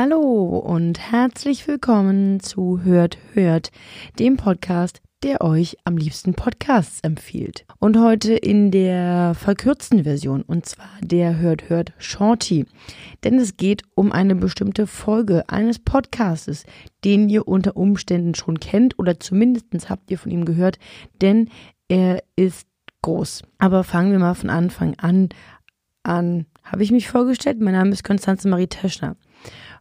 Hallo und herzlich willkommen zu Hört, Hört, dem Podcast, der euch am liebsten Podcasts empfiehlt. Und heute in der verkürzten Version, und zwar der Hört, Hört Shorty. Denn es geht um eine bestimmte Folge eines Podcastes, den ihr unter Umständen schon kennt oder zumindest habt ihr von ihm gehört, denn er ist groß. Aber fangen wir mal von Anfang an an. Habe ich mich vorgestellt? Mein Name ist Konstanze Marie Teschner.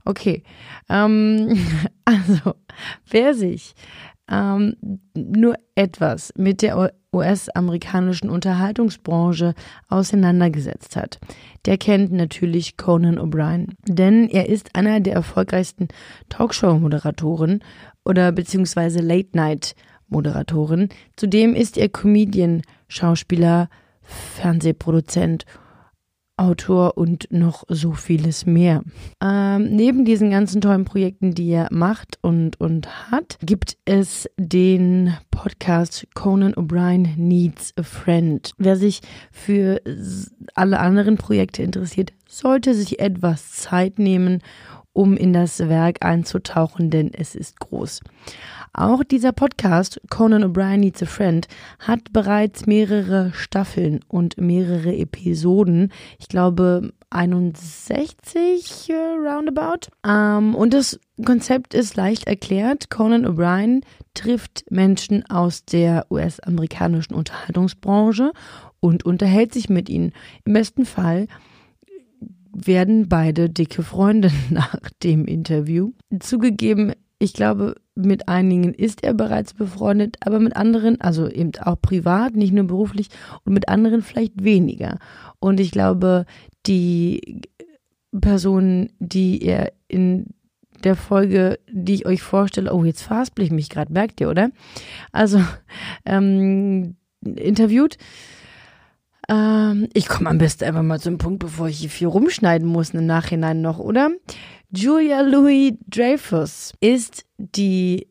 Okay, ähm, also wer sich ähm, nur etwas mit der US-amerikanischen Unterhaltungsbranche auseinandergesetzt hat, der kennt natürlich Conan O'Brien, denn er ist einer der erfolgreichsten Talkshow-Moderatoren oder beziehungsweise Late-Night-Moderatoren. Zudem ist er Comedian, Schauspieler, Fernsehproduzent Autor und noch so vieles mehr. Ähm, neben diesen ganzen tollen Projekten, die er macht und, und hat, gibt es den Podcast Conan O'Brien Needs a Friend. Wer sich für alle anderen Projekte interessiert, sollte sich etwas Zeit nehmen, um in das Werk einzutauchen, denn es ist groß. Auch dieser Podcast, Conan O'Brien Needs a Friend, hat bereits mehrere Staffeln und mehrere Episoden. Ich glaube 61 äh, roundabout. Ähm, und das Konzept ist leicht erklärt. Conan O'Brien trifft Menschen aus der US-amerikanischen Unterhaltungsbranche und unterhält sich mit ihnen. Im besten Fall werden beide dicke Freunde nach dem Interview. Zugegeben, ich glaube, mit einigen ist er bereits befreundet, aber mit anderen, also eben auch privat, nicht nur beruflich, und mit anderen vielleicht weniger. Und ich glaube, die Personen, die er in der Folge, die ich euch vorstelle, oh, jetzt verhaspel ich mich gerade, merkt ihr, oder? Also, ähm, interviewt. Ähm, ich komme am besten einfach mal zum Punkt, bevor ich hier viel rumschneiden muss im Nachhinein noch, oder? Julia Louis Dreyfus ist die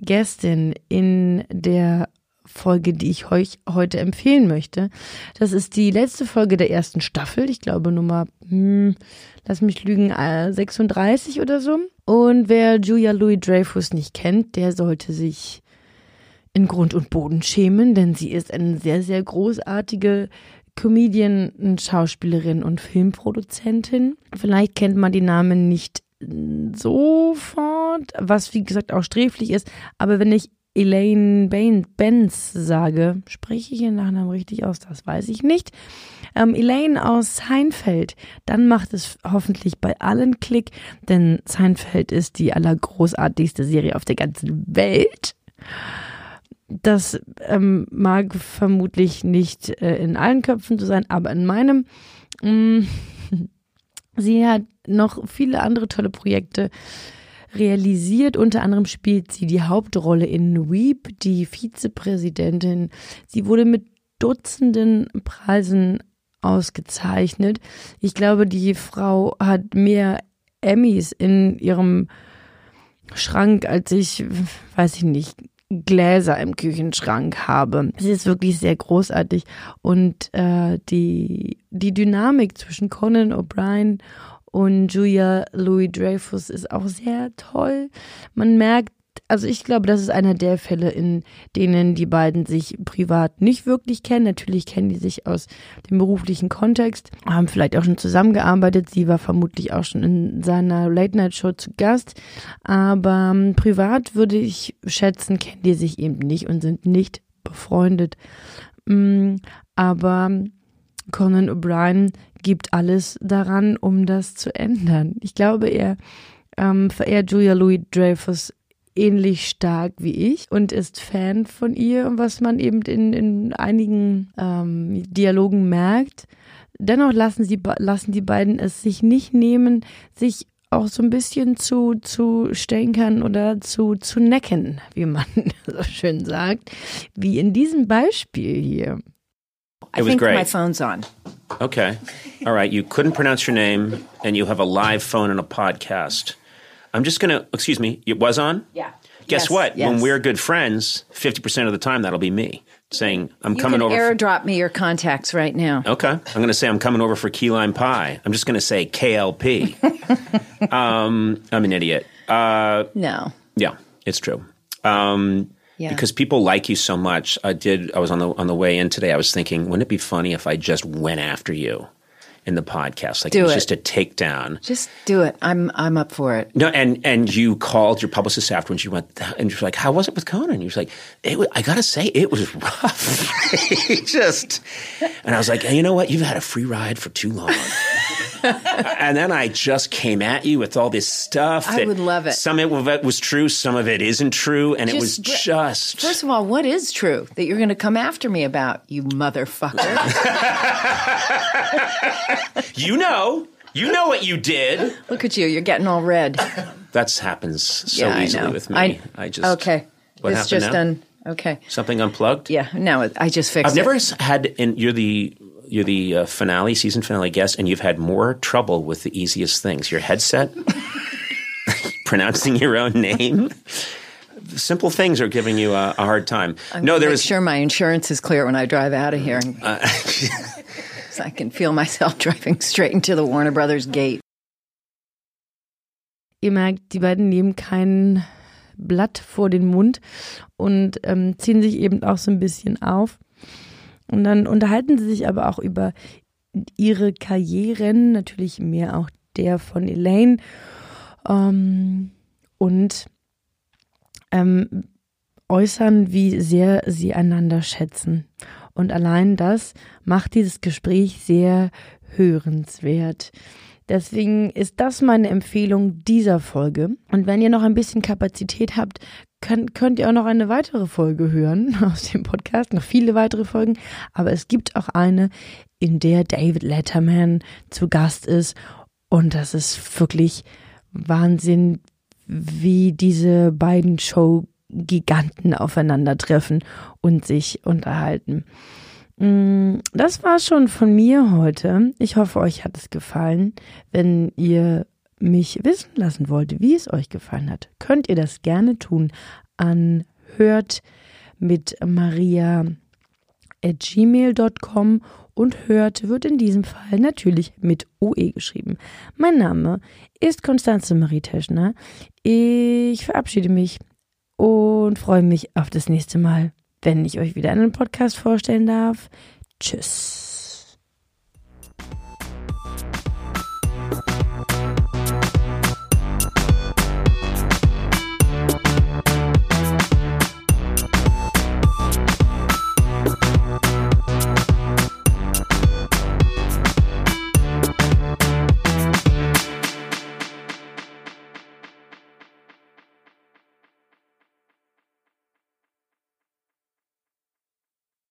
Gästin in der Folge, die ich euch heute empfehlen möchte. Das ist die letzte Folge der ersten Staffel. Ich glaube Nummer, hm, lass mich lügen, 36 äh, oder so. Und wer Julia Louis Dreyfus nicht kennt, der sollte sich in Grund und Boden schämen, denn sie ist eine sehr, sehr großartige Comedian, Schauspielerin und Filmproduzentin. Vielleicht kennt man die Namen nicht sofort, was wie gesagt auch sträflich ist, aber wenn ich Elaine Benz sage, spreche ich ihren Nachnamen richtig aus, das weiß ich nicht. Ähm, Elaine aus Seinfeld, dann macht es hoffentlich bei allen Klick, denn Seinfeld ist die allergroßartigste Serie auf der ganzen Welt. Das ähm, mag vermutlich nicht äh, in allen Köpfen zu sein, aber in meinem. Mm, sie hat noch viele andere tolle Projekte realisiert. Unter anderem spielt sie die Hauptrolle in Weep, die Vizepräsidentin. Sie wurde mit Dutzenden Preisen ausgezeichnet. Ich glaube, die Frau hat mehr Emmys in ihrem Schrank, als ich, weiß ich nicht, Gläser im Küchenschrank habe. Sie ist wirklich sehr großartig und äh, die, die Dynamik zwischen Conan O'Brien und Julia Louis Dreyfus ist auch sehr toll. Man merkt, also ich glaube, das ist einer der Fälle, in denen die beiden sich privat nicht wirklich kennen. Natürlich kennen die sich aus dem beruflichen Kontext, haben vielleicht auch schon zusammengearbeitet. Sie war vermutlich auch schon in seiner Late-Night-Show zu Gast. Aber ähm, privat würde ich schätzen, kennen die sich eben nicht und sind nicht befreundet. Mm, aber Conan O'Brien gibt alles daran, um das zu ändern. Ich glaube, er ähm, verehrt Julia Louis Dreyfus ähnlich stark wie ich und ist Fan von ihr, und was man eben in, in einigen ähm, Dialogen merkt. Dennoch lassen, sie, lassen die beiden es sich nicht nehmen, sich auch so ein bisschen zu, zu stänkern oder zu, zu necken, wie man so schön sagt, wie in diesem Beispiel hier. I think great. my phone's on. Okay. All right. You couldn't pronounce your name and you have a live phone and a podcast. I'm just going to, excuse me, it was on? Yeah. guess Yes, what? yes. When we're good friends, 50% of the time that'll be me saying, I'm You coming over. for- airdrop me your contacts right now. Okay. I'm going to say I'm coming over for key lime pie. I'm just going to say KLP. um, I'm an idiot. Uh, No. yeah, it's true. Um, Yeah. Because people like you so much. I did. I was on the on the way in today. I was thinking, wouldn't it be funny if I just went after you in the podcast? Like Do it was it. just a takedown. Just do it. I'm I'm up for it. No, and and you called your publicist after afterwards. You went and you're like, "How was it with Conan?" And you was like, it was, "I gotta say, it was rough." Just, and I was like, hey, "You know what? You've had a free ride for too long." and then I just came at you with all this stuff. I would love it. Some of it was true, some of it isn't true, and it was Just. First of all, what is true that you're going to come after me about, you motherfucker? you know, you know what you did. Look at you. You're getting all red. That happens so yeah, easily with me. I, I, just okay. What it's happened just now? done. Okay. something unplugged. Yeah. Now it- I just fixed it. I've never it. s- had, and you're the you're the uh, finale season finale guest, and you've had more trouble with the easiest things: your headset, pronouncing your own name. Simple things are giving you a, a hard time. I'm no, gonna there make was sure my insurance is clear when I drive out of here. Uh, so I can feel myself driving straight into the Warner Brothers gate. Ihr merkt, die beiden nehmen kein Blatt vor den Mund und ähm, ziehen sich eben auch so ein bisschen auf. Und dann unterhalten sie sich aber auch über ihre Karrieren, natürlich mehr auch der von Elaine. Ähm, und ähm, äußern, wie sehr sie einander schätzen. Und allein das macht dieses Gespräch sehr hörenswert. Deswegen ist das meine Empfehlung dieser Folge. Und wenn ihr noch ein bisschen Kapazität habt, könnt, könnt ihr auch noch eine weitere Folge hören aus dem Podcast, noch viele weitere Folgen. Aber es gibt auch eine, in der David Letterman zu Gast ist. Und das ist wirklich Wahnsinn, wie diese beiden Show-Giganten aufeinandertreffen und sich unterhalten. Mm, Das war schon von mir heute. Ich hoffe, euch hat es gefallen. Wenn ihr mich wissen lassen wollt, wie es euch gefallen hat, könnt ihr das gerne tun an hört mit Maria at gmail.com und hört wird in diesem Fall natürlich mit OE geschrieben. Mein Name ist Konstanze Marie Teschner. Ich verabschiede mich und freue mich auf das nächste Mal, wenn ich euch wieder einen Podcast vorstellen darf. Tschüss.